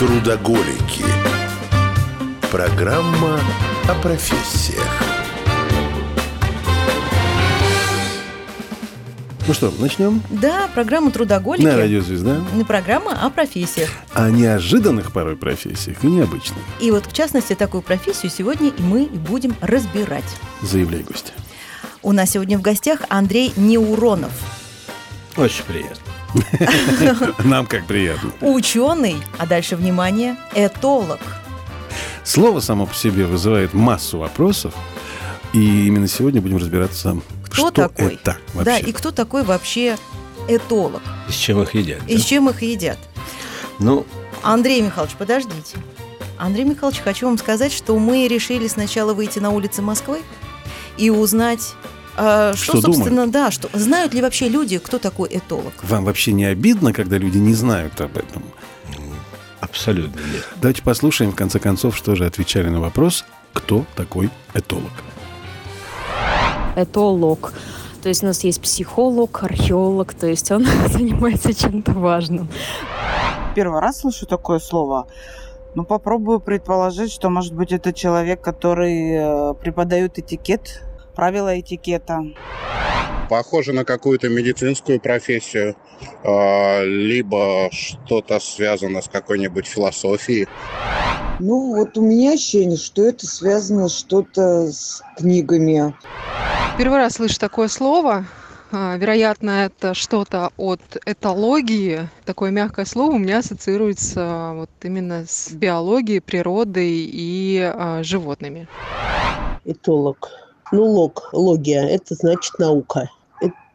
Трудоголики. Программа о профессиях. Ну что, начнем? Да, программа «Трудоголики». На радио «Звезда». Не программа о профессиях. О неожиданных порой профессиях и необычных. И вот, в частности, такую профессию сегодня и мы и будем разбирать. Заявляй, гостя. У нас сегодня в гостях Андрей Неуронов. Очень приятно. Нам как приятно. Ученый, а дальше, внимание, этолог. Слово само по себе вызывает массу вопросов, и именно сегодня будем разбираться, Кто что такой? это вообще. Да, и кто такой вообще этолог? И с чем их едят? И да? с чем их едят? Ну, Андрей Михайлович, подождите. Андрей Михайлович, хочу вам сказать, что мы решили сначала выйти на улицы Москвы и узнать, а, что, Что собственно, да, что знают ли вообще люди, кто такой этолог. Вам вообще не обидно, когда люди не знают об этом? абсолютно нет. Давайте послушаем, в конце концов, что же отвечали на вопрос, кто такой этолог. этолог. То есть у нас есть психолог, археолог, то есть он занимается чем-то важным. Первый раз слышу такое слово. Ну, попробую предположить, что, может быть, это человек, который э, преподает этикет, правила этикета. похоже на какую-то медицинскую профессию, а, либо что-то связано с какой-нибудь философией. Ну, вот у меня ощущение, что это связано что-то с книгами. Первый раз слышу такое слово. А, Вероятно, это что-то от этологии. Такое мягкое слово у меня ассоциируется вот именно с биологией, природой и а, животными. этолог. Ну, лог, логия, это значит наука.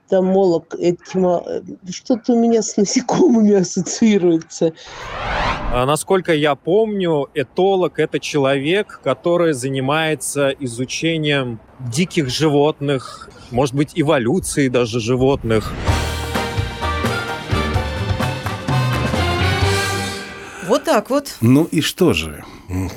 Этомолог, этимо... что-то у меня с насекомыми ассоциируется. А, Насколько я помню, этолог – это человек, который занимается изучением диких животных, может быть, эволюцией даже животных. Вот так вот. Ну и что же?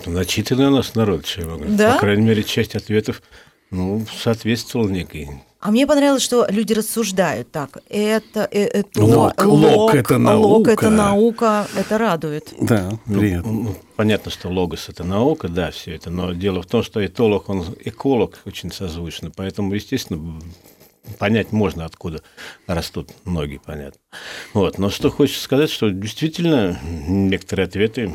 Начитанный у нас народ, сказать. Да? По крайней мере, часть ответов ну, соответствовала некой. А мне понравилось, что люди рассуждают так. Это, э, это Лог, лог, это лог, это наука. наука, это радует. Да, Ну, приятно. ну, понятно, что логос – это наука, да, все это, но дело в том, что этолог, он эколог очень созвучно, поэтому, естественно, понять можно, откуда растут ноги, понятно. Вот. Но что хочется сказать, что действительно некоторые ответы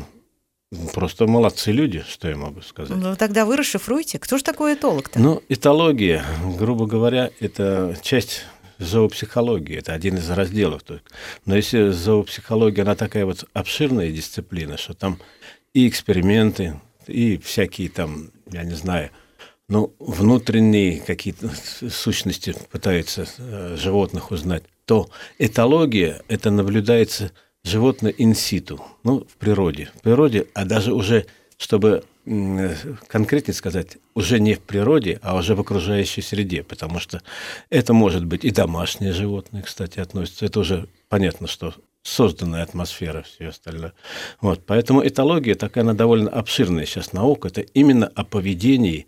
просто молодцы люди, что я могу сказать. Ну, тогда вы расшифруйте. Кто же такой этолог-то? Ну, этология, грубо говоря, это часть зоопсихологии, это один из разделов. Но если зоопсихология, она такая вот обширная дисциплина, что там и эксперименты, и всякие там, я не знаю, ну, внутренние какие-то сущности пытаются э, животных узнать, то этология – это наблюдается животное инситу, ну, в природе. В природе, а даже уже, чтобы конкретнее сказать, уже не в природе, а уже в окружающей среде, потому что это может быть и домашние животные, кстати, относятся. Это уже понятно, что созданная атмосфера, все остальное. Вот, поэтому этология такая, она довольно обширная сейчас наука. Это именно о поведении,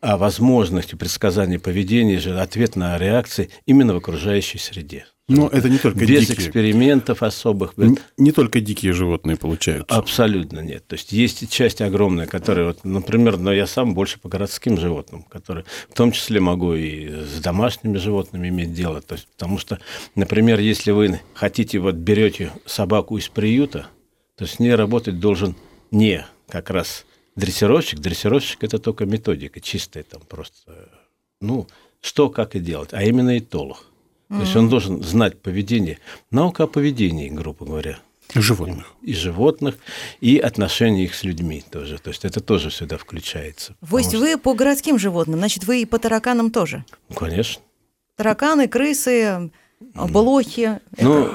о возможности предсказания поведения, ответ на реакции именно в окружающей среде. Но это не только Без дикие. экспериментов особых. Н- Не только дикие животные получаются. Абсолютно нет. То есть есть часть огромная, которая, вот, например, но я сам больше по городским животным, которые в том числе могу и с домашними животными иметь дело. То есть, потому что, например, если вы хотите, вот берете собаку из приюта, то с ней работать должен не как раз дрессировщик. Дрессировщик – это только методика, чистая там просто, ну, что, как и делать, а именно этолог. То есть он должен знать поведение. Наука о поведении, грубо говоря Животных. и животных, и отношения их с людьми тоже. То есть это тоже сюда включается. То есть Потому вы по городским животным, значит, вы и по тараканам тоже? что- Ну, конечно. Тараканы, крысы, блохи. Ну,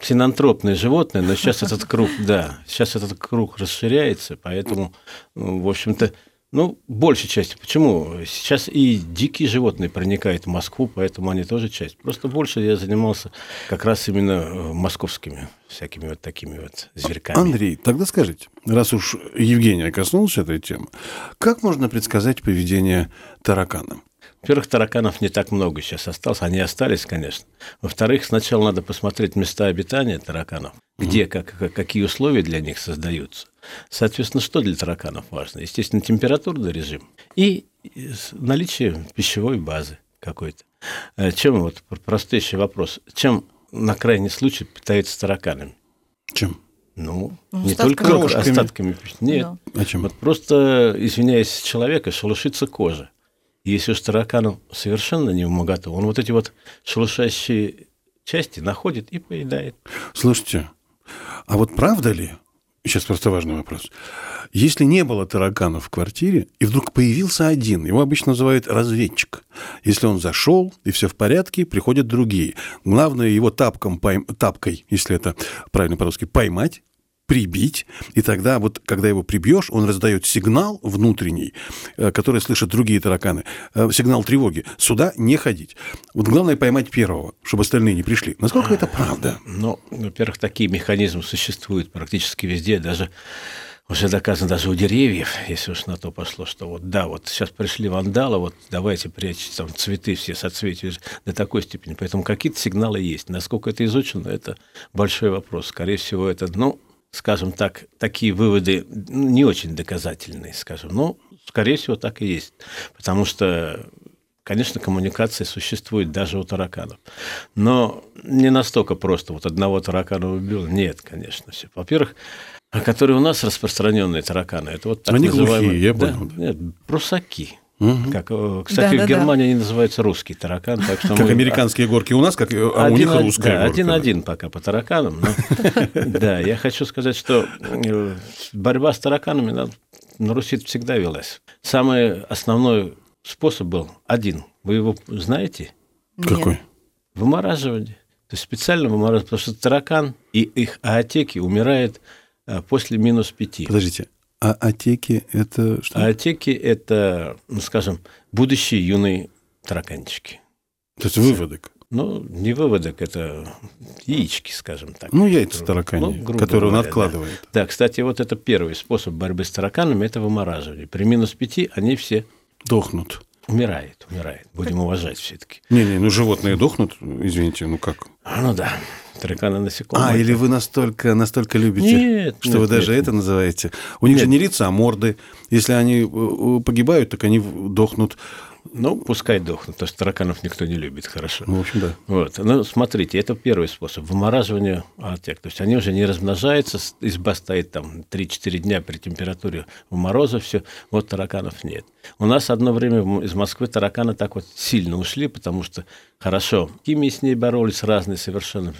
синантропные животные, но сейчас этот круг, да, сейчас этот круг расширяется, поэтому, ну, в общем-то, ну, большей части. Почему? Сейчас и дикие животные проникают в Москву, поэтому они тоже часть. Просто больше я занимался как раз именно э, московскими всякими вот такими вот зверьками. Андрей, тогда скажите, раз уж Евгения коснулась этой темы, как можно предсказать поведение таракана? Во-первых, тараканов не так много сейчас осталось, они остались, конечно. Во-вторых, сначала надо посмотреть места обитания тараканов, где, как, как- какие условия для них создаются. Соответственно, что для тараканов важно? Естественно, температурный режим и наличие пищевой базы какой-то. Э, Чем, вот пр- простейший вопрос, чем на крайний случай питаются тараканами? Чем? Ну, Ну, не остатками. только Крошками. остатками. Нет, Да. О чем? вот просто, извиняюсь, человека шелушится кожа. Если уж таракану совершенно не умогато, он вот эти вот шелушащие части находит и поедает. Слушайте, а вот правда ли, сейчас просто важный вопрос, если не было тараканов в квартире, и вдруг появился один, его обычно называют разведчик. Если он зашел, и все в порядке, приходят другие. Главное его тапком, пойм- тапкой, если это правильно по-русски, поймать, прибить, и тогда вот, когда его прибьешь, он раздает сигнал внутренний, э, который слышат другие тараканы, э, сигнал тревоги. Сюда не ходить. Вот главное поймать первого, чтобы остальные не пришли. Насколько это правда? Ну, во-первых, такие механизмы существуют практически везде, даже уже доказано даже у деревьев, если уж на то пошло, что вот да, вот сейчас пришли вандалы, вот давайте прячьте там цветы все, соцветия до такой степени. Поэтому какие-то сигналы есть. Насколько это изучено, это большой вопрос. Скорее всего, это, ну, скажем так, такие выводы ну, не очень доказательные, скажем. Но, скорее всего, так и есть. Потому что Конечно, коммуникация существует даже у тараканов. Но не настолько просто. Вот одного таракана убил. Нет, конечно. Все. Во-первых, а которые у нас распространенные тараканы, это вот так Они называемые... глухие, я Да, понял. Нет, прусаки. Мгм. Как, э, кстати, Да-да-да. в Германии они называются русский таракан. Так что Как мы- американские горки у нас, как э, а у них один- русская да, горка. Один-один пока по тараканам. Да, я хочу сказать, что э, борьба с тараканами на- Руси всегда велась. Самый основной способ был один. Вы его знаете? Какой? Вымораживание. То есть специально вымораживание, потому что таракан и их аотеки умирают э, после минус пяти. Подождите, а отеки это что? Аотеки – это, ну, скажем, будущие юные тараканчики. То есть выводок. Ну, не выводок, это яички, скажем так. Ну, яйца Ну, таракани, грубо которые он говоря, да. откладывает. Да, кстати, вот это первый способ борьбы с тараканами – это вымораживание. При минус пяти они все Дохнут. Умирают, умирают. Будем уважать все-таки. Не-не, ну животные дохнут, извините, ну как? Ну да, тараканы насекомые. А, или вы настолько, настолько любите, Нет, что нет, вы даже нет. это называете? У них же Нет. не лица, а морды. Если они э, э, погибают, так они дохнут. Ну, пускай дохнут, потому что тараканов никто не любит, хорошо. Ну, в общем, да. Вот. Ну, смотрите, это первый способ вымораживания аотек. То есть они уже не размножаются, изба стоит там 3-4 дня при температуре в мороза, все, вот тараканов нет. У нас одно время из Москвы тараканы так вот сильно ушли, потому что хорошо, химии с ней боролись разные совершенно,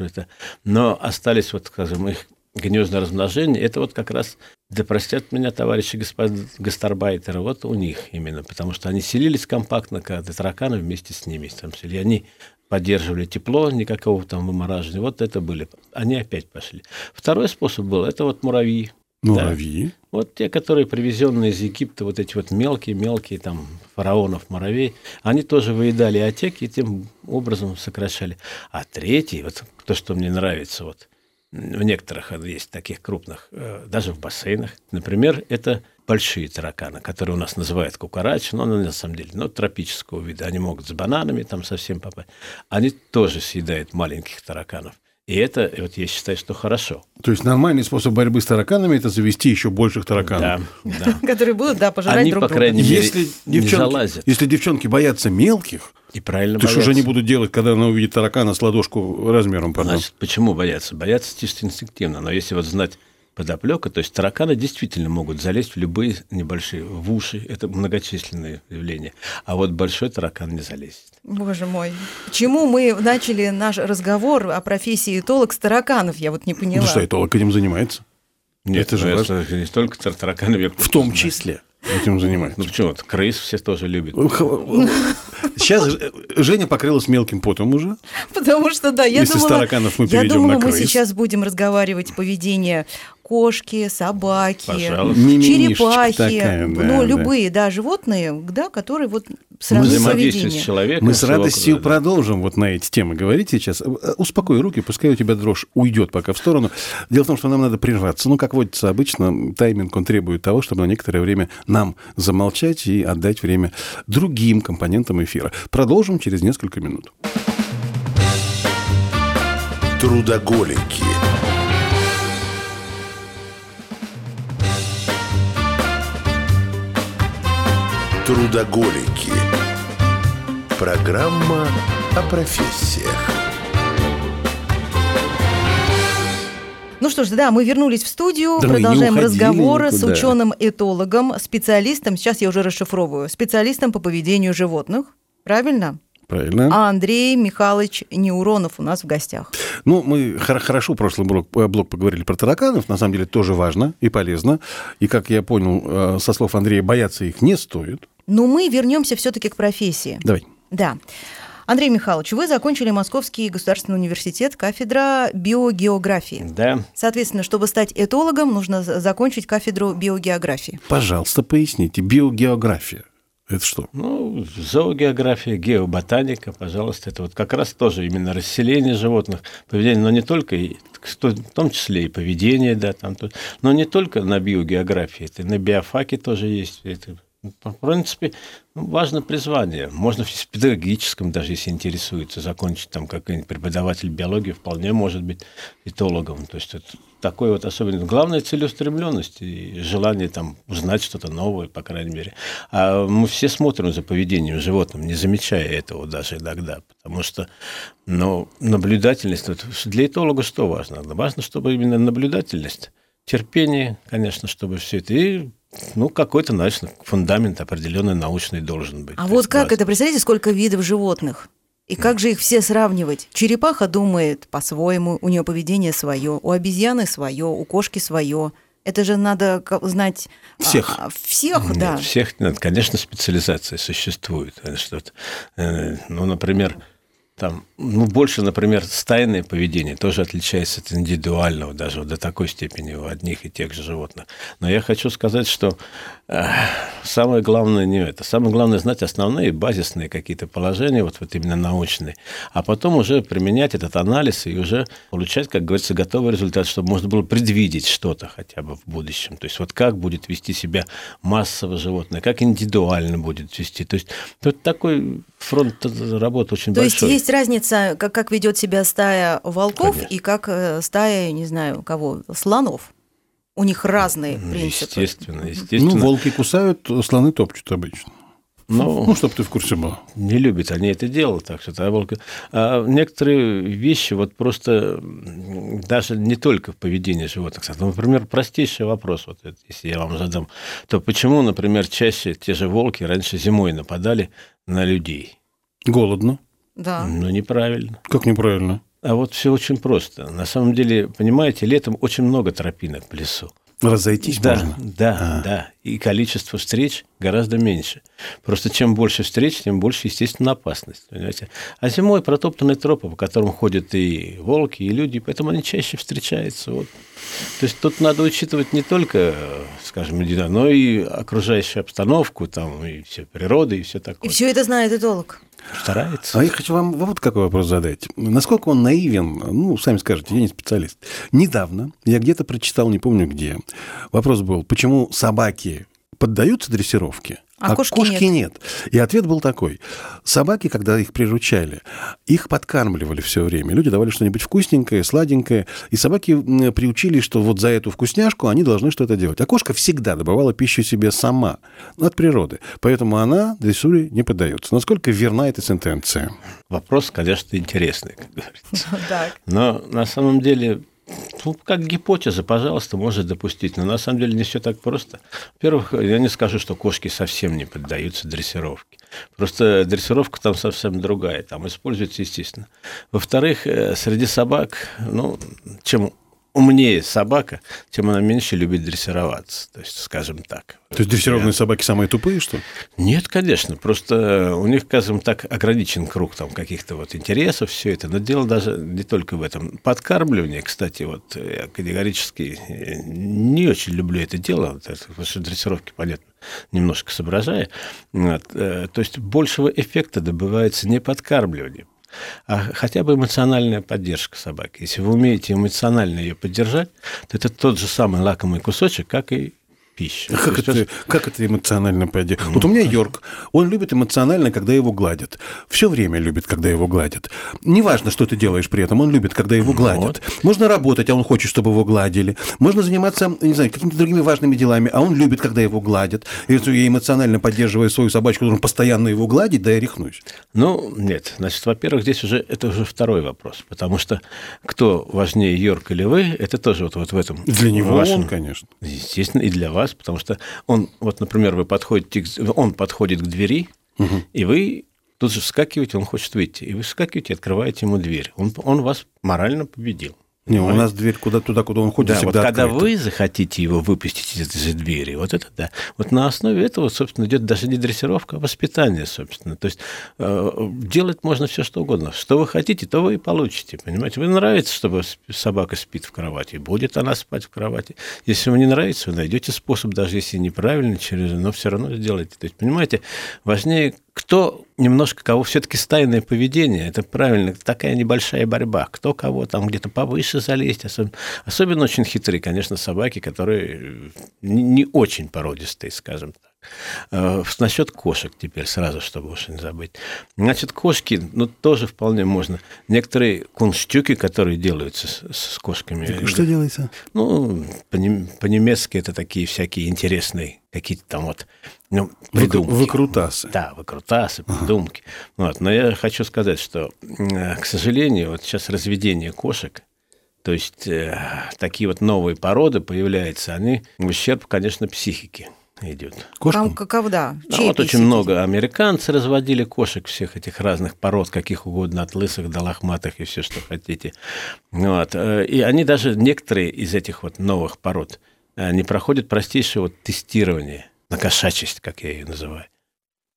но остались вот, скажем, их гнездное размножение, это вот как раз, да простят меня товарищи господ... гастарбайтеры, вот у них именно, потому что они селились компактно, когда тараканы вместе с ними там сели. Они поддерживали тепло, никакого там вымораживания. Вот это были. Они опять пошли. Второй способ был, это вот муравьи. Муравьи. Вот те, которые привезенные из Египта, вот эти вот мелкие-мелкие там фараонов, муравей, они тоже выедали отеки и тем образом сокращали. А третий, вот то, что мне нравится, вот в некоторых есть таких крупных, э, даже в бассейнах, например, это большие тараканы, которые у нас называют кукарач, но они на самом деле ну, тропического вида. Они могут с бананами там совсем попасть. Они тоже съедают маленьких тараканов. И это, вот я считаю, что хорошо. То есть нормальный способ борьбы с тараканами – это завести еще больших тараканов. Да, да. Которые будут, да, пожирать Они, друг по друга. крайней мере, Если не девчонки, залазят. если девчонки боятся мелких, И правильно то что же они боятся. будут делать, когда она увидит таракана с ладошку размером? Пардон? Значит, почему боятся? Боятся чисто инстинктивно. Но если вот знать подоплека, то есть тараканы действительно могут залезть в любые небольшие, в уши. Это многочисленные явления. А вот большой таракан не залезет. Боже мой. Почему мы начали наш разговор о профессии этолог с тараканов? Я вот не поняла. Ну что, этолог этим занимается? Нет, Это же ну, важно. не только тар- тараканы. В том числе этим занимается. Ну почему? Вот Крыс все тоже любят. Сейчас Ж- Женя покрылась мелким потом уже. Потому что, да, я Если думала... тараканов мы я перейдем думала, мы сейчас будем разговаривать поведение кошки, собаки, Пожалуйста. Черепахи, такая, да, ну, да. любые, да, животные, да, которые вот сравнить Взаимодействие с человеком. Мы с радостью окружением. продолжим вот на эти темы говорить сейчас. Э, Успокой руки, пускай у тебя дрожь уйдет пока в сторону. Дело в том, что нам надо прерваться. Ну, как водится обычно, тайминг, он требует того, чтобы на некоторое время нам замолчать и отдать время другим компонентам эфира. Продолжим через несколько минут. Трудоголики. Трудоголики. Программа о профессиях. Ну что ж, да, мы вернулись в студию, Да продолжаем разговоры с ученым-этологом, специалистом, сейчас я уже расшифровываю, специалистом по поведению животных. Правильно? Правильно? А Андрей Михайлович Неуронов у нас в гостях. Ну, мы хор- хорошо прошлый блок, э, блок поговорили про тараканов. На самом деле тоже важно и полезно. И, как я понял, э, со слов Андрея, бояться их не стоит. Но мы вернемся все-таки к профессии. Давай. Да. Андрей Михайлович, вы закончили Московский государственный университет, кафедра биогеографии. Да. Соответственно, чтобы стать этологом, нужно за- закончить кафедру биогеографии. Пожалуйста, поясните. Биогеография. Это что? Ну, зоогеография, геоботаника, пожалуйста, это вот как раз тоже именно расселение животных, поведение, но не только, в том числе и поведение, да, там, но не только на биогеографии, это на биофаке тоже есть. Это, в принципе, ну, важно призвание. Можно в педагогическом, даже если интересуется, закончить там какой-нибудь преподаватель биологии, вполне может быть этологом. То есть это такой вот особенность. Главное целеустремленность и желание там узнать что-то новое, по крайней мере. А мы все смотрим за поведением животным, не замечая этого даже иногда, потому что, ну, наблюдательность, для этолога что важно? Важно, чтобы именно наблюдательность, терпение, конечно, чтобы все это, и ну, какой-то, значит, фундамент определенный научный должен быть. А вот есть как база. это? Представляете, сколько видов животных? И как же их все сравнивать? Черепаха думает по-своему, у нее поведение свое, у обезьяны свое, у кошки свое. Это же надо знать а, Всех. а, всех, Нет, да. всех нет. Конечно, специализация существует. Что вот, э, ну, например, там, ну, больше, например, стайное поведение тоже отличается от индивидуального, даже вот до такой степени у одних и тех же животных. Но я хочу сказать, что э, самое главное не это. Самое главное знать основные базисные какие-то положения, вот, вот именно научные, а потом уже применять этот анализ и уже получать, как говорится, готовый результат, чтобы можно было предвидеть что-то хотя бы в будущем. То есть вот как будет вести себя массово животное, как индивидуально будет вести. То есть тут такой фронт работы очень То большой. есть разница, как, как ведет себя стая волков Конечно. и как э, стая, не знаю, кого, слонов. У них разные Ну, принципы. Естественно, естественно. Ну, волки кусают, слоны топчут обычно. Ну, Ну, чтобы ты в курсе был. не любят они это дело, так что а волк- а некоторые вещи вот просто даже не только в поведении животных. Ну, Например, простейший вопрос, вот если я вам задам, то почему, например, чаще те же волки раньше зимой нападали на людей? Голодно. Да. Ну, неправильно. Как неправильно. А вот все очень просто. На самом деле, понимаете, летом очень много тропинок в лесу. Разойтись да, можно. Да, А. да. И количество встреч гораздо меньше. Просто чем больше встреч, тем больше, естественно, опасность. Понимаете? А зимой протоптанные тропы, по которым ходят и волки, и люди, поэтому они чаще встречаются. Вот. То есть тут надо учитывать не только, скажем, индивидуально, но и окружающую обстановку, там, и все природа, и все И такое. все это знает этолог. Старается. А я хочу вам вот какой вопрос задать. Насколько он наивен, ну, сами скажете, я не специалист. Недавно я где-то прочитал, не помню где, вопрос был, почему собаки поддаются дрессировке, А а, кошки кошки, нет. нет. И ответ был такой. Собаки, когда их приручали, их подкармливали все время. Люди давали что-нибудь вкусненькое, сладенькое. И собаки приучили, что вот за эту вкусняшку они должны что-то делать. А кошка всегда добывала пищу себе сама, от природы. Поэтому она дрессуре не поддается. Насколько верна эта сентенция? Вопрос, конечно, интересный, как говорится. Но на самом деле, ну, как гипотеза, пожалуйста, может допустить. Но на самом деле не все так просто. Во-первых, я не скажу, что кошки совсем не поддаются дрессировке. Просто дрессировка там совсем другая. Там используется, естественно. Во-вторых, э, среди собак, ну, чем умнее собака, тем она меньше любит дрессироваться. То есть, скажем так. То есть дрессированные собаки самые тупые, что ли? Нет, конечно. Просто у них, скажем так, ограничен круг там каких-то вот интересов, все это. Но дело даже не только в этом. Подкармливание, кстати, вот я категорически не очень люблю это дело, потому что дрессировки, понятно, немножко соображая. Вот. э, То есть большего эффекта добывается не подкармливанием, а хотя бы эмоциональная поддержка собаки. Если вы умеете эмоционально ее поддержать, то это тот же самый лакомый кусочек, как и пища. А Как есть это, как это эмоционально поддерживать? Вот у меня Йорк, он любит эмоционально, когда его гладят. Все время любит, когда его гладят. Неважно, что ты делаешь при этом, он любит, когда его гладят. Можно работать, а он хочет, чтобы его гладили. Можно заниматься, не знаю, какими-то другими важными делами, а он любит, когда его гладят. И если я эмоционально поддерживаю свою собачку, должен постоянно его гладить, да я рехнусь. Ну, нет. Значит, во-первых, здесь уже это уже второй вопрос, потому что кто важнее, Йорк или вы, это тоже вот, вот в этом. Для него вашем- он, конечно. Естественно, и для вас, потому что он, вот, например, вы подходите, он подходит к двери, и вы тут же вскакиваете, он хочет выйти, и вы вскакиваете, открываете ему дверь. Он, он вас морально победил. Не, у нас дверь куда туда, куда он ходит, Да, вот всегда когда открыта. вы захотите его выпустить из этой двери, вот это да. Вот на основе этого, собственно, идет даже не дрессировка, а воспитание, собственно. То есть э, делать можно все что угодно. Что вы хотите, то вы и получите. Понимаете? Вы нравится, чтобы собака спит в кровати, будет она спать в кровати. Если вам не нравится, вы найдете способ, даже если неправильно, через, но все равно сделаете. То есть, понимаете, важнее кто немножко кого все-таки стайное поведение, это правильно, такая небольшая борьба, кто кого там где-то повыше залезть, особенно, особенно очень хитрые, конечно, собаки, которые э, не, не очень породистые, скажем так. Э, Насчет кошек теперь сразу, чтобы уж не забыть. Значит, кошки, ну, тоже вполне можно. Некоторые кунштюки, которые делаются с, с кошками. Что делается? Ну, по-нем- по-немецки это такие всякие интересные какие-то там вот ну, придумки. выкрутасы. Да, выкрутасы, придумки. Вот. Но я хочу сказать, что, э, к сожалению, вот сейчас разведение кошек, то есть э, такие вот новые породы появляются, они в ущерб, конечно, психике идет. Там каков, да. Ну, чьей вот очень много американцы разводили кошек всех этих разных пород, каких угодно, от лысых до лохматых и все, что хотите. Вот. э, И они даже, некоторые из этих вот новых пород, не проходят простейшее вот тестирование на кошачесть, как я ее называю.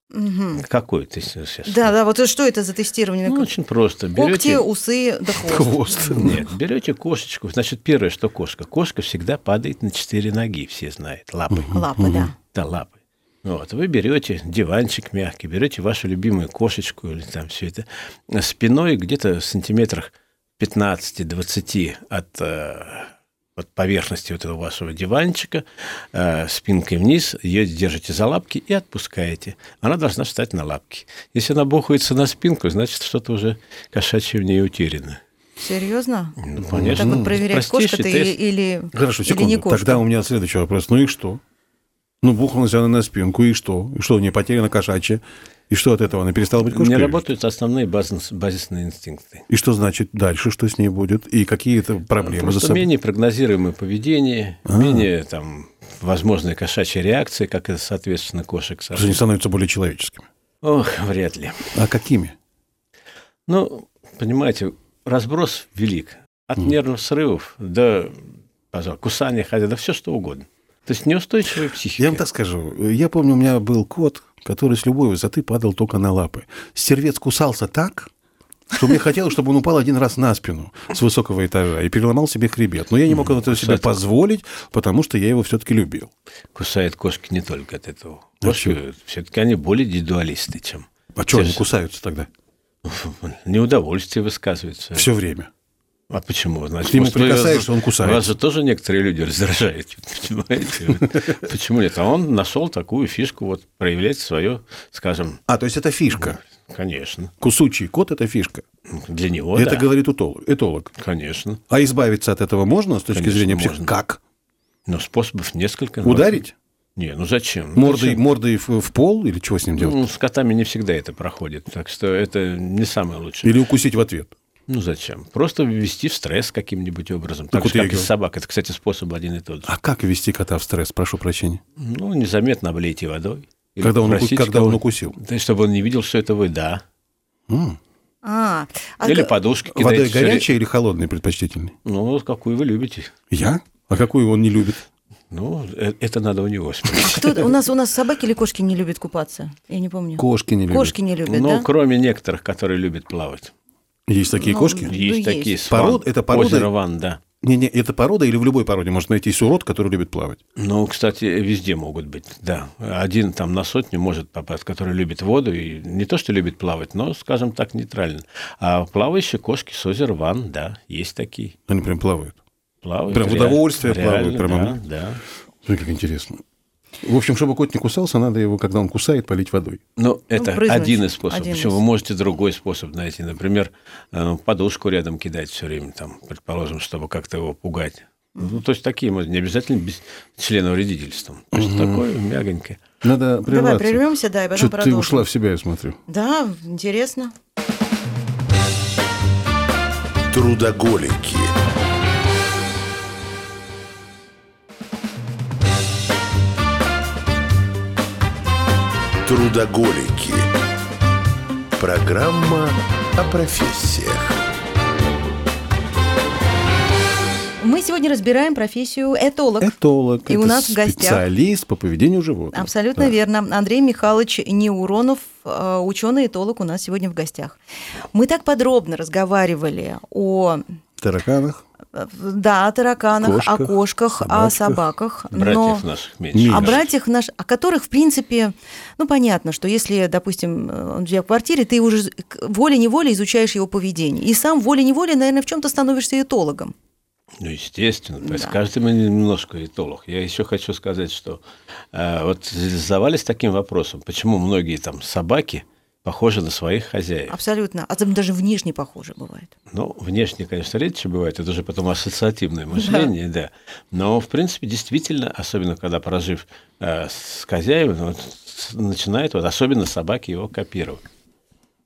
Мгм. Какое ты сейчас? Да, да, вот что это за тестирование? Ну, очень просто. Когти, Берете... усы, да хвост. Нет, берете кошечку. Значит, первое, что кошка. Кошка всегда падает на четыре ноги, все знают. Лапы. Лапы, да. Да, лапы. Вот, вы берете диванчик мягкий, берете вашу любимую кошечку или там все это спиной где-то в сантиметрах 15-20 от, э, поверхности вот этого вашего диванчика, э, спинкой вниз, ее держите за лапки и отпускаете. Она должна встать на лапки. Если она бухается на спинку, значит, что-то уже кошачье в ней утеряно. Серьезно? Ну, конечно. Так вот проверять, кошка ты тест. или, Хорошо, или секунду. не кошка. Тогда у меня следующий вопрос. Ну и что? Ну, бухнулась она на спинку, и что? И что, у нее потеряна кошачья? И что от этого? Она перестала быть Не кошкой? работают основные базис- базисные инстинкты. И что значит дальше? Что с ней будет? И какие это проблемы за Просто собой? менее прогнозируемое поведение, А. менее там возможные кошачьи реакции, как и, соответственно, кошек. Что они становятся более человеческими. Ох, вряд ли. А какими? Ну, понимаете, разброс велик. От нервных срывов до, пожалуйста, кусания, хотя да все что угодно. То есть неустойчивая психика. Я вам так скажу. Я помню, у меня был кот, который с любой высоты падал только на лапы. Стервец кусался так, что мне хотелось, чтобы он упал один раз на спину с высокого этажа и переломал себе хребет. Но я не мог этого себе позволить, потому что я его все-таки любил. Кусают кошки не только от этого. А Кошки все-таки они более индивидуалисты, чем... А что они кусаются тогда? Неудовольствие высказывается. Все время. А почему? Значит, Ты ему прикасаешься, он Вас кусается. же тоже некоторые люди раздражают, понимаете? Почему нет? А он нашел такую фишку, вот проявлять свое, скажем, А, то есть это фишка. конечно, Кусучий кот – это фишка. для него, это да, говорит утол- этолог. конечно. А избавиться от этого можно с точки Конечно, зрения псих? можно. Как? Но способов несколько. Ударить? Не, ну зачем? Ну, Мордой, зачем? мордой в, в пол или чего с ним делать? Ну, с котами не всегда это проходит, так что это не самое лучшее. Или укусить в ответ? Ну зачем? Просто ввести в стресс каким-нибудь образом. Так Так вот же, как и говорю. собак. Это, кстати, способ один и тот же. А как ввести кота в стресс? Прошу прощения. Ну, незаметно облейте водой. Или Когда он уку- когда он укусил? Да, чтобы он не видел, что это вы, да. М. А, а Или к- подушки Водой кидаете. всё горячей или холодной предпочтительной? Ну, какую вы любите. Я? А какую он не любит? Ну, э- это надо у него спросить. а кто у нас у нас собаки или кошки не любят купаться? Я не помню. Кошки не любят. Кошки не любят, Ну, да? кроме некоторых, которые любят плавать. Есть такие Ну, кошки? Ну, Есть есть. такие. Пород- сван, это порода- Озеро Ван, да. Не-не, это порода или в любой породе может найтись урод, который любит плавать? Ну, кстати, везде могут быть, да. Один там на сотню может попасть, который любит воду и не то, что любит плавать, но, скажем так, нейтрально. А плавающие кошки с озера Ван, да, есть такие. Они прям плавают. Плавают. Прям в удовольствие плавают, реально, прямо. Да, да. Смотри, как интересно. В общем, чтобы кот не кусался, надо его, когда он кусает, полить водой. Ну, это брызнуть. один из способов. Один Причем из. вы можете другой способ найти. Например, э, подушку рядом кидать все время, там, предположим, чтобы как-то его пугать. Ну, то есть такие, можно, не обязательно без члена вредительством. То есть такое мягонькое. Надо Давай прерваться. прервемся, да, и потом Что-то ты ушла в себя, я смотрю. Да, интересно. Трудоголики. Трудоголики. Программа о профессиях. Мы сегодня разбираем профессию этолог. Этолог. И это у нас в гостях- специалист по поведению животных. Абсолютно Да. верно. Андрей Михайлович Неуронов, ученый-этолог у нас сегодня в гостях. Мы так подробно разговаривали о Тараканах. Да, о тараканах, Кошках, о кошках, о собачках, собаках. но... Братьев наших меньше. Меньше. О братьях наш, о которых, в принципе, ну, понятно, что если, допустим, он у тебя в квартире, ты уже волей-неволей изучаешь его поведение. И сам волей-неволей, наверное, в чем-то становишься этологом. Ну, естественно. То есть Да. каждый мы немножко этолог. Я еще хочу сказать, что э, вот задавались таким вопросом, почему многие там собаки похожи на своих хозяев. Абсолютно. А там даже внешне похоже бывает. Ну, внешне, конечно, редче бывает, это уже потом ассоциативное мышление, да. Но, в принципе, действительно, особенно когда прожив э, с хозяевами, вот, начинает, вот, особенно собаки его копировать.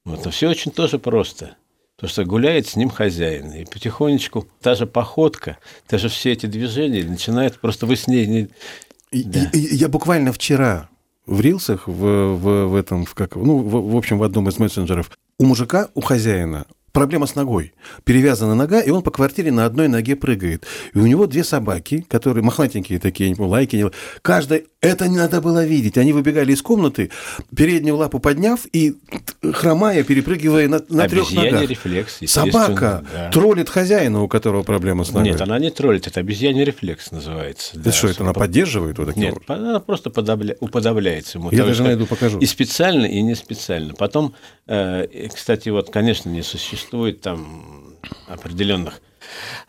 Вот, но все очень тоже просто. Потому что гуляет с ним хозяин, и потихонечку та же походка, даже все эти движения начинают, просто вы с ней не... И- Да. и- и я буквально вчера в рилсах, в, в, в этом, в как, ну, в, в общем, в одном из мессенджеров, у мужика, у хозяина, проблема с ногой. Перевязана нога, и он по квартире на одной ноге прыгает. И у него две собаки, которые мохнатенькие такие, я не помню, лайки, не... каждая... Это не надо было видеть. Они выбегали из комнаты, переднюю лапу подняв и, хромая, перепрыгивая на, на трех ногах. рефлекс, Собака да. троллит хозяина, у которого проблема с ногой. Нет, она не троллит, это обезьяний рефлекс называется. Это что, это она поддерживает вот Нет, образом? она просто подавля- уподобляется ему. Я даже найду, покажу. И специально, и не специально. Потом, э, кстати, вот, конечно, не существует там определенных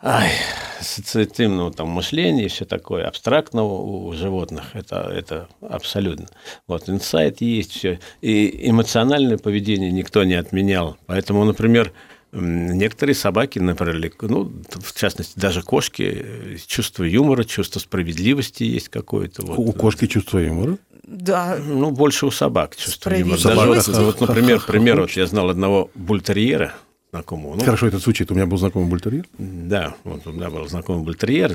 ай, ассоциативного там мышления и все такое, абстрактного у животных, это, это абсолютно. Вот, инсайт есть, все. И эмоциональное поведение никто не отменял. Поэтому, например, некоторые собаки, например, ну, в частности, даже кошки, э, чувство юмора, чувство справедливости есть какое-то. Вот. У кошки чувство юмора? Да, Ну, больше у собак чувство юмора. Даже вот, вот, например, пример, вот я знал одного бультерьера, знакомого. Ну, Хорошо это звучит. У меня был знакомый бультерьер. да, вот у меня был знакомый бультерьер,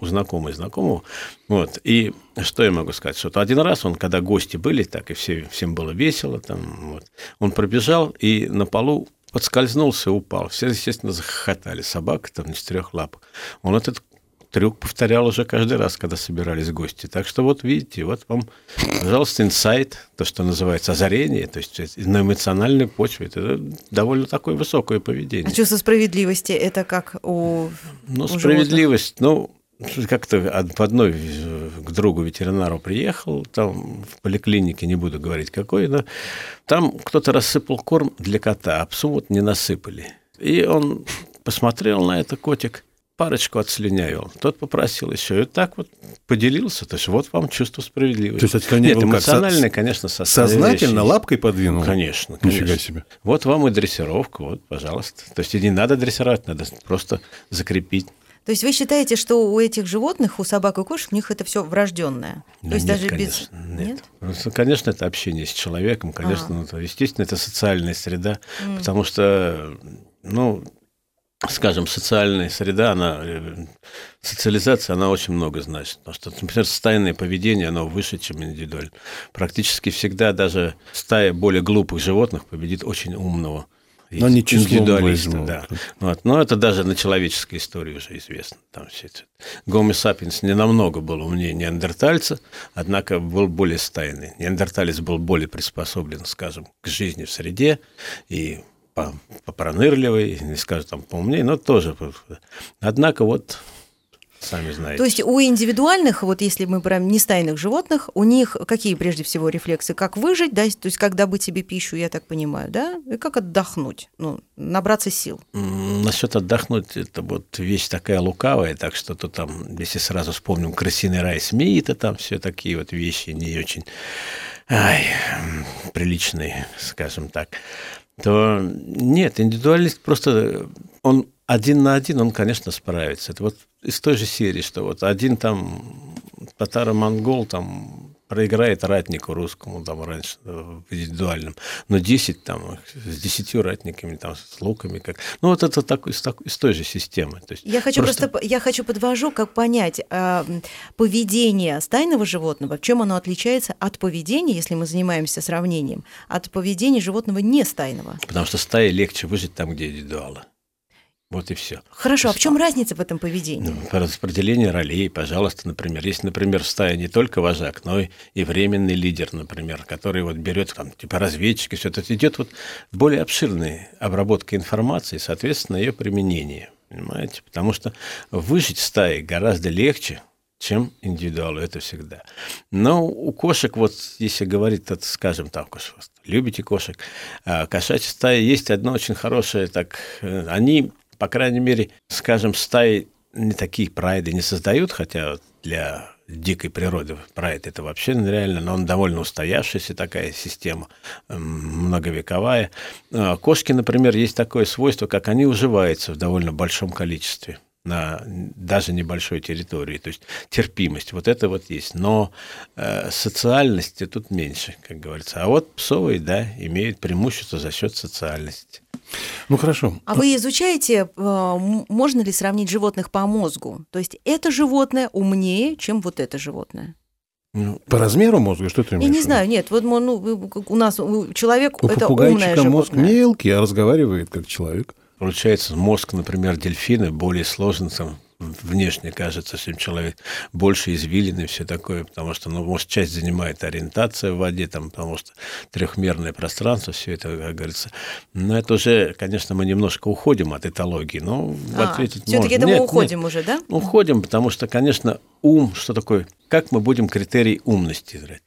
у знакомой знакомого. Вот. И что я могу сказать? Что вот один раз он, когда гости были, так и все, всем было весело, там, вот, он пробежал и на полу подскользнулся и упал. Все, естественно, захохотали. Собака там на четырех лапах. Он этот трюк повторял уже каждый раз, когда собирались гости. Так что вот видите, вот вам, пожалуйста, инсайт, то, что называется озарение, то есть на эмоциональной почве. Это довольно такое высокое поведение. а чувство справедливости это как у Ну, у справедливость, ну, как-то в одной э, к другу ветеринару приехал, там в поликлинике, не буду говорить какой, но там кто-то рассыпал корм для кота, а псу вот не насыпали. И он посмотрел на это, котик, парочку отслюнявил. Тот попросил еще. И так вот поделился. То есть вот вам чувство справедливости. То есть отслюнявил Нет, как, со- эмоциональное, конечно, Сознательно лапкой подвинул? Конечно, Нифига конечно. себе. Вот вам и дрессировка, вот, пожалуйста. То есть и не надо дрессировать, надо просто закрепить. То есть вы считаете, что у этих животных, у собак и кошек, у них это все врожденное? Ну, То есть нет, даже конечно, без... Нет. Просто, конечно, это общение с человеком, конечно, А. ну, это, естественно, это социальная среда, М. потому что, ну, скажем, социальная среда, она, э, социализация, она очень много значит. Потому что, например, стайное поведение, оно выше, чем индивидуальное. Практически всегда даже стая более глупых животных победит очень умного Но индивидуалисты, возьмут. да. Вот. Но это даже на человеческой истории уже известно. Там все это. Гомо сапиенс не намного был умнее неандертальца, однако был более стайный. Неандерталец был более приспособлен, скажем, к жизни в среде и попронырливый, не скажу там поумнее, но тоже. Однако вот сами знаете. То есть у индивидуальных, вот если мы брать нестайных животных, у них какие прежде всего рефлексы? Как выжить, да, то есть как добыть себе пищу, я так понимаю, да, и как отдохнуть, ну, набраться сил. Насчет отдохнуть, это вот вещь такая лукавая, так что то там, если сразу вспомним «Крысиный рай» Смита, там все такие вот вещи не очень ай, приличные, скажем так, то нет, индивидуалист просто, он один на один, он, конечно, справится. Это вот из той же серии, что вот один там татаро-монгол там проиграет ратнику русскому там раньше э, в индивидуальном, но 10 там с 10 ратниками там с луками как, ну вот это так, из, так- из той же системы. То есть Я хочу просто, по- я хочу подвожу, как понять м, поведение стайного животного, в чем оно отличается от поведения, если мы занимаемся сравнением, от поведения животного не стайного. Потому что стае легче выжить там, где индивидуалы. Вот и все. Хорошо, а в чем разница в этом поведении? По распределению ролей, пожалуйста, например. Есть, например, в стае не только вожак, но и- и временный лидер, например, который вот берет там типа разведчики, все это идет вот более обширной обработка информации, соответственно, ее применение. Понимаете? Потому что выжить в стае гораздо легче, чем индивидуалу, это всегда. Но у кошек, вот если говорить, это, скажем так, уж, любите кошек, а, кошачья стая есть одно очень хорошее, так, э, они, по крайней мере, скажем, стаи не такие прайды не создают, хотя для дикой природы прайд это вообще нереально, но он довольно устоявшаяся такая система, многовековая. А, Кошки, например, есть такое свойство, как они уживаются в довольно большом количестве на даже небольшой территории, то есть терпимость, вот это вот есть, но э, социальности тут меньше, как говорится. А вот псовые, да, имеют преимущество за счет социальности. Ну хорошо. А вы изучаете, э, можно ли сравнить животных по мозгу? То есть это животное умнее, чем вот это животное? Ну, По размеру мозга, что ты Я имеешь? не в виду? знаю, нет, вот ну, у нас у- человек У это умное попугайчика мозг животное. мелкий, а разговаривает как человек. Получается, мозг, например, дельфина более сложен, там, внешне кажется, чем человек, больше извилины, все такое, потому что, ну, может, часть занимает ориентация в воде, там, потому что трехмерное пространство, все это, как говорится. Но это уже, конечно, мы немножко уходим от этологии, но А, ответить все-таки можно. это мы уходим нет. уже, да? Уходим, потому что, конечно, ум, что такое? Как мы будем критерий умности?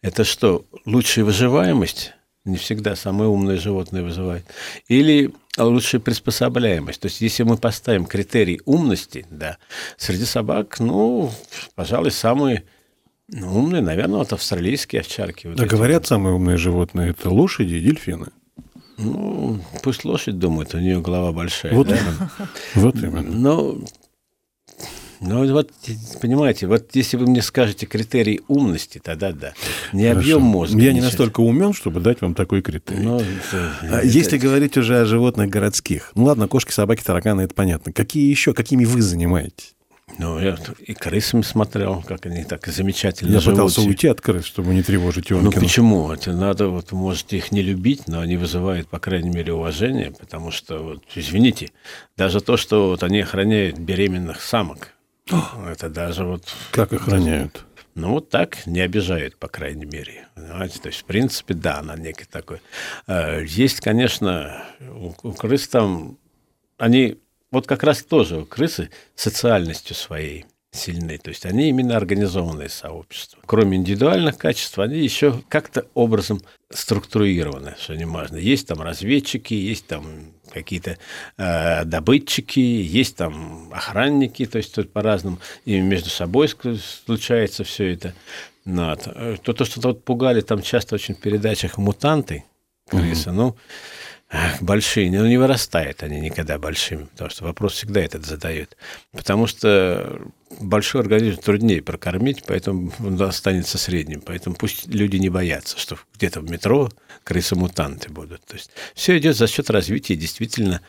Это что, лучшая выживаемость? Не всегда самые умные животные выживают. Или лучшая приспособляемость. То есть, если мы поставим критерий умности, да, среди собак, ну, пожалуй, самые ну, умные, наверное, вот австралийские овчарки. Вот Да эти. говорят, самые умные животные это лошади и дельфины. Ну, пусть лошадь думает, у нее голова большая. Вот да? именно. Вот именно. Но, ну, вот, понимаете, вот если вы мне скажете критерий умности, тогда да. Не Хорошо. объем мозга. Я не настолько умен, чтобы дать вам такой критерий. Ну, это- А это- Если говорить уже о животных городских, ну ладно, кошки, собаки, тараканы, это понятно. Какие еще, какими вы занимаетесь? Ну, я и крысами смотрел, как они так замечательно Я живут. пытался уйти от крыс, чтобы не тревожить Ну Ионкина. почему? Это надо, вот, можете их не любить, но они вызывают, по крайней мере, уважение, потому что, вот, извините, даже то, что вот они охраняют беременных самок, это даже вот... Как охраняют? Ну, вот так не обижают, по крайней мере. Понимаете? То есть, в принципе, да, она некий такой. Э, Есть, конечно, у, у крыс там... Они вот как раз тоже у крысы социальностью своей сильны. То есть они именно организованные сообщества. Кроме индивидуальных качеств, они еще как-то образом структурированы, что не важно. Есть там разведчики, есть там какие-то э, добытчики, есть там охранники, то есть тут по-разному. И между собой случается все это. Ну, вот. Э, То, то, что вот пугали там часто очень в передачах мутанты, крысы, ну, ах, большие, но не вырастают они никогда большими, потому что вопрос всегда этот задают. Потому что большой организм труднее прокормить, поэтому он останется средним. Поэтому пусть люди не боятся, что где-то в метро крысы-мутанты будут. То есть все идет за счет развития действительно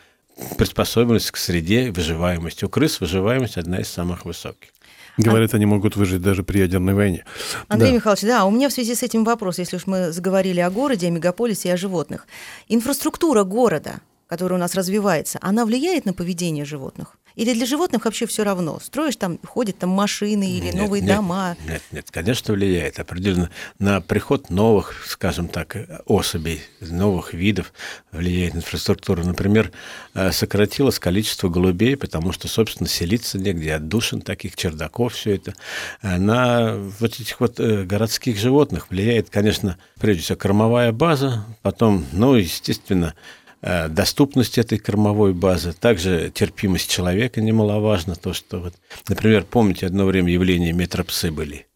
приспособленности к среде, выживаемости. У крыс выживаемость одна из самых высоких. Говорят, они могут выжить даже при ядерной войне. Андрей Да. Михайлович, да, у меня в связи с этим вопрос, если уж мы заговорили о городе, о мегаполисе и о животных. Инфраструктура города, которая у нас развивается, она влияет на поведение животных? Или для животных вообще все равно? Строишь там, ходят там машины или Нет, новые нет, дома? Нет, нет, конечно, влияет. Определенно на приход новых, скажем так, особей, новых видов влияет инфраструктура. Например, э, сократилось количество голубей, потому что, собственно, селиться негде, отдушин таких, чердаков, все это. Э, На вот этих вот э, городских животных влияет, конечно, прежде всего, кормовая база, потом, ну, естественно, доступность этой кормовой базы, также терпимость человека немаловажно, то, что вот, например, помните, одно время явление метропсы были.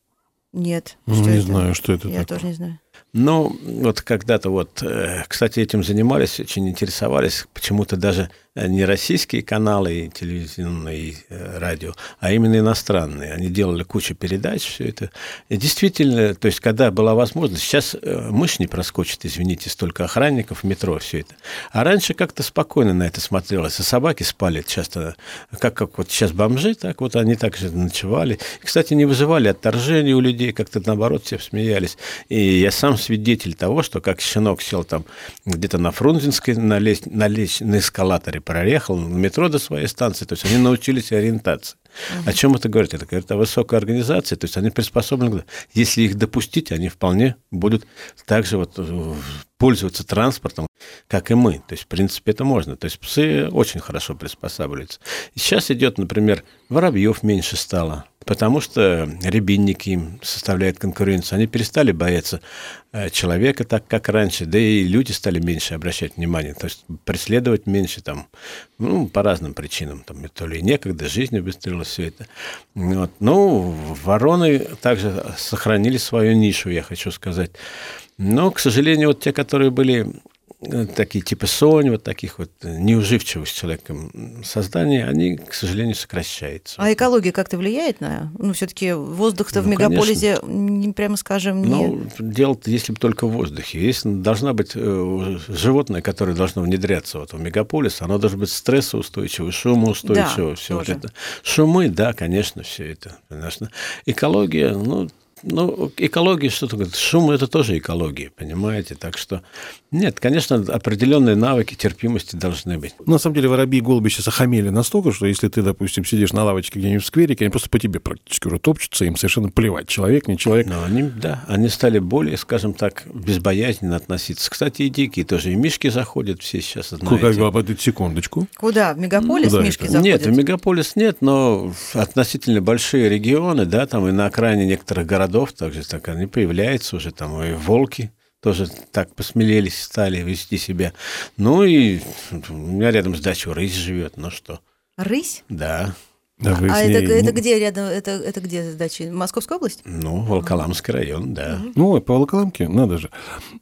Нет. Ну, не это? знаю, что это Я такое. тоже не знаю. Ну, вот когда-то вот, э, кстати, этим занимались, очень интересовались, почему-то даже э, не российские каналы и телевизионные и э, радио, а именно иностранные. Они делали кучу передач, все это. И действительно, то есть, когда была возможность, сейчас э, мышь не проскочит, извините, столько охранников метро, все это. А раньше как-то спокойно на это смотрелось, и собаки спали часто, как, как вот сейчас бомжи, так вот они также ночевали. И, кстати, не вызывали отторжения у людей, как-то наоборот все смеялись. И я сам свидетель того, что как щенок сел там где-то на Фрунзенской, на, лес, на, лес, на эскалаторе проехал, в метро до своей станции, то есть они научились ориентации. О чем это говорит? Это говорит о высокой организации, то есть они приспособлены, если их допустить, они вполне будут также вот э, пользоваться транспортом, как и мы. То есть, в принципе, это можно. То есть псы очень хорошо приспосабливаются. Сейчас идет, например, воробьев меньше стало, потому что рябинники им составляют конкуренцию. Они перестали бояться человека так, как раньше, да и люди стали меньше обращать внимание, то есть преследовать меньше там, ну, по разным причинам, там, то ли некогда, жизнь убыстрила все это. Вот. Ну, вороны также сохранили свою нишу, я хочу сказать. Но, к сожалению, вот те, которые были э, такие типа Сонь, вот таких вот неуживчивых с человеком создания, они, к сожалению, сокращаются. А экология как-то влияет на... Ну, все-таки воздух-то в Ну, мегаполисе, не, прямо скажем, не... Ну, дело-то, если бы только в воздухе. Если должна быть э, животное, которое должно внедряться вот в мегаполис, оно должно быть стрессоустойчивое, шумоустойчивое, Да, все вот тоже. это. Шумы, да, конечно, все это. Конечно. Экология, ну, ну, экология, что такое? Шум – это тоже экология, понимаете? Так что, нет, конечно, определенные навыки терпимости должны быть. На самом деле воробьи и голуби сейчас охамели настолько, что если ты, допустим, сидишь на лавочке где-нибудь в скверике, они просто по тебе практически уже топчутся, им совершенно плевать, человек, не человек. Но они, да, они стали более, скажем так, безбоязненно относиться. Кстати, и дикие тоже, и мишки заходят все сейчас, знаете. Как говорят, секундочку. Куда? В мегаполис Куда мишки это? заходят? Нет, в мегаполис нет, но относительно большие регионы, да, там и на окраине некоторых городов также так они появляются уже, там и волки тоже так посмелелись стали вести себя. Ну и у меня рядом с дачей рысь живет, ну что, Рысь? да. Да, а с это, ней- это где рядом? Это, это где сдачи? Московская область? Ну, Волколамский район, да. Ну, по Волоколамке, надо же.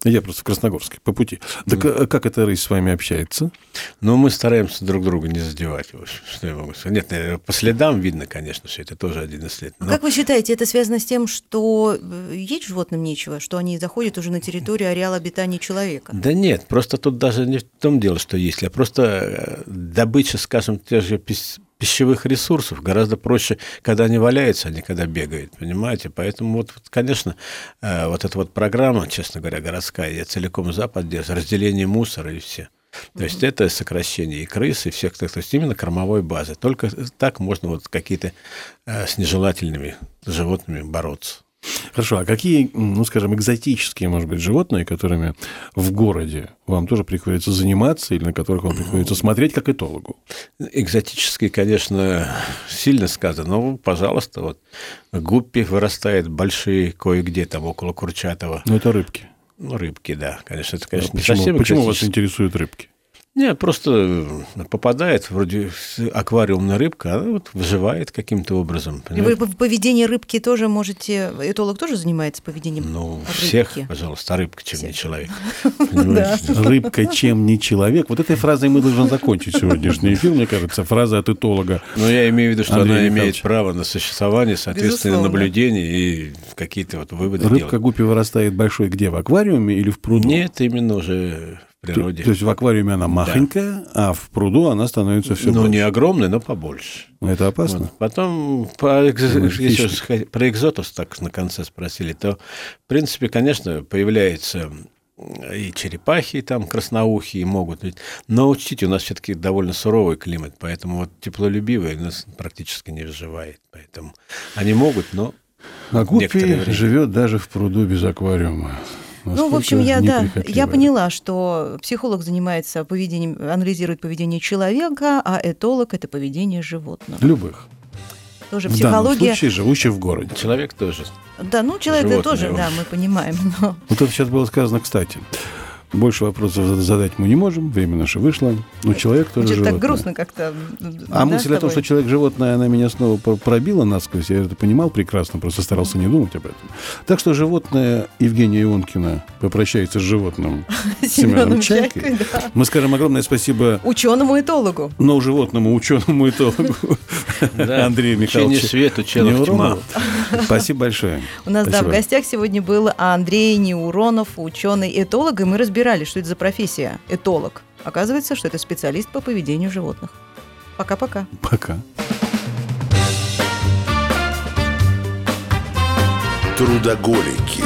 Я просто в Красногорске, по пути. Так а как эта рысь с вами общается? Но мы стараемся друг друга не задевать. в общем, Что я могу сказать? Нет, наверное, по следам видно, конечно, что это тоже один из следов. А Но- Как вы считаете, это связано с тем, что э, есть животным нечего, что они заходят уже на территорию ареала обитания человека? Да нет, просто тут даже не в том дело, что есть, а просто э, добыча, скажем, тех же пищевых ресурсов гораздо проще, когда они валяются, а не когда бегают, понимаете? Поэтому вот, конечно, э, вот эта вот программа, честно говоря, городская, я целиком за поддерживаю, разделение мусора и все. То есть это сокращение и крыс, и всех, то есть именно кормовой базы. Только так можно вот какие-то э, с нежелательными животными бороться. Хорошо, а какие, ну, скажем, экзотические, может быть, животные, которыми в городе вам тоже приходится заниматься или на которых вам приходится смотреть как этологу? Экзотический, конечно, сильно сказано. Ну, пожалуйста, вот гуппи вырастает большие кое-где там около Курчатова. Ну, это рыбки. Ну, рыбки, да, конечно, это, конечно, не почему совсем почему вас интересуют рыбки? Нет, просто попадает вроде аквариумная рыбка, она вот выживает каким-то образом. И вы понимаете? по- поведение рыбки тоже можете... Этолог тоже занимается поведением Ну, рыбки? всех, пожалуйста, а рыбка, чем не Всех. человек. Да. Понимаете? Рыбка, чем не человек. Вот этой фразой мы должны закончить сегодняшний эфир, мне кажется. Фраза от этолога. Но я имею в виду, что она имеет право на существование, соответственно, наблюдение и какие-то вот выводы Рыбка гуппи вырастает большой где? В аквариуме или в пруду? Нет, именно уже в То, природе. то есть в аквариуме она махонькая, а в пруду она становится все ну, больше. не огромный, но побольше. Это опасно. Вот. Потом по если про экзотус так на конце спросили, то, в принципе, конечно, появляется и черепахи там красноухие могут. Но учтите, у нас все-таки довольно суровый климат, поэтому вот теплолюбивые нас практически не выживает. Поэтому они могут, но А гуппи живет даже в пруду без аквариума. Ну, в общем, я, да, я поняла, что психолог занимается поведением, анализирует поведение человека, а этолог – это поведение животных. Любых. Тоже В данном психология. случае живущих в городе. Человек тоже. Да, ну, человек тоже, да, мы понимаем, но Вот это сейчас было сказано, кстати. Больше вопросов зад- задать мы не можем, время наше вышло. Но человек тоже так животное. грустно как-то. А да, мысль о том, что человек животное, она меня снова про- пробила насквозь, я это понимал прекрасно, просто старался не думать об этом. Так что животное Евгения Ионкина попрощается с животным Семеном Чайкой. Да. Мы скажем огромное спасибо Ученому-этологу. но животному ученому этологу Да, Андрею Михайловичу свет, ученых тьма. Спасибо большое. У нас, да, в гостях сегодня был Андрей Неуронов, ученый-этолог, и мы разбирали, что это за профессия этолог. Оказывается, что это специалист по поведению животных. Пока-пока. Пока. Трудоголики.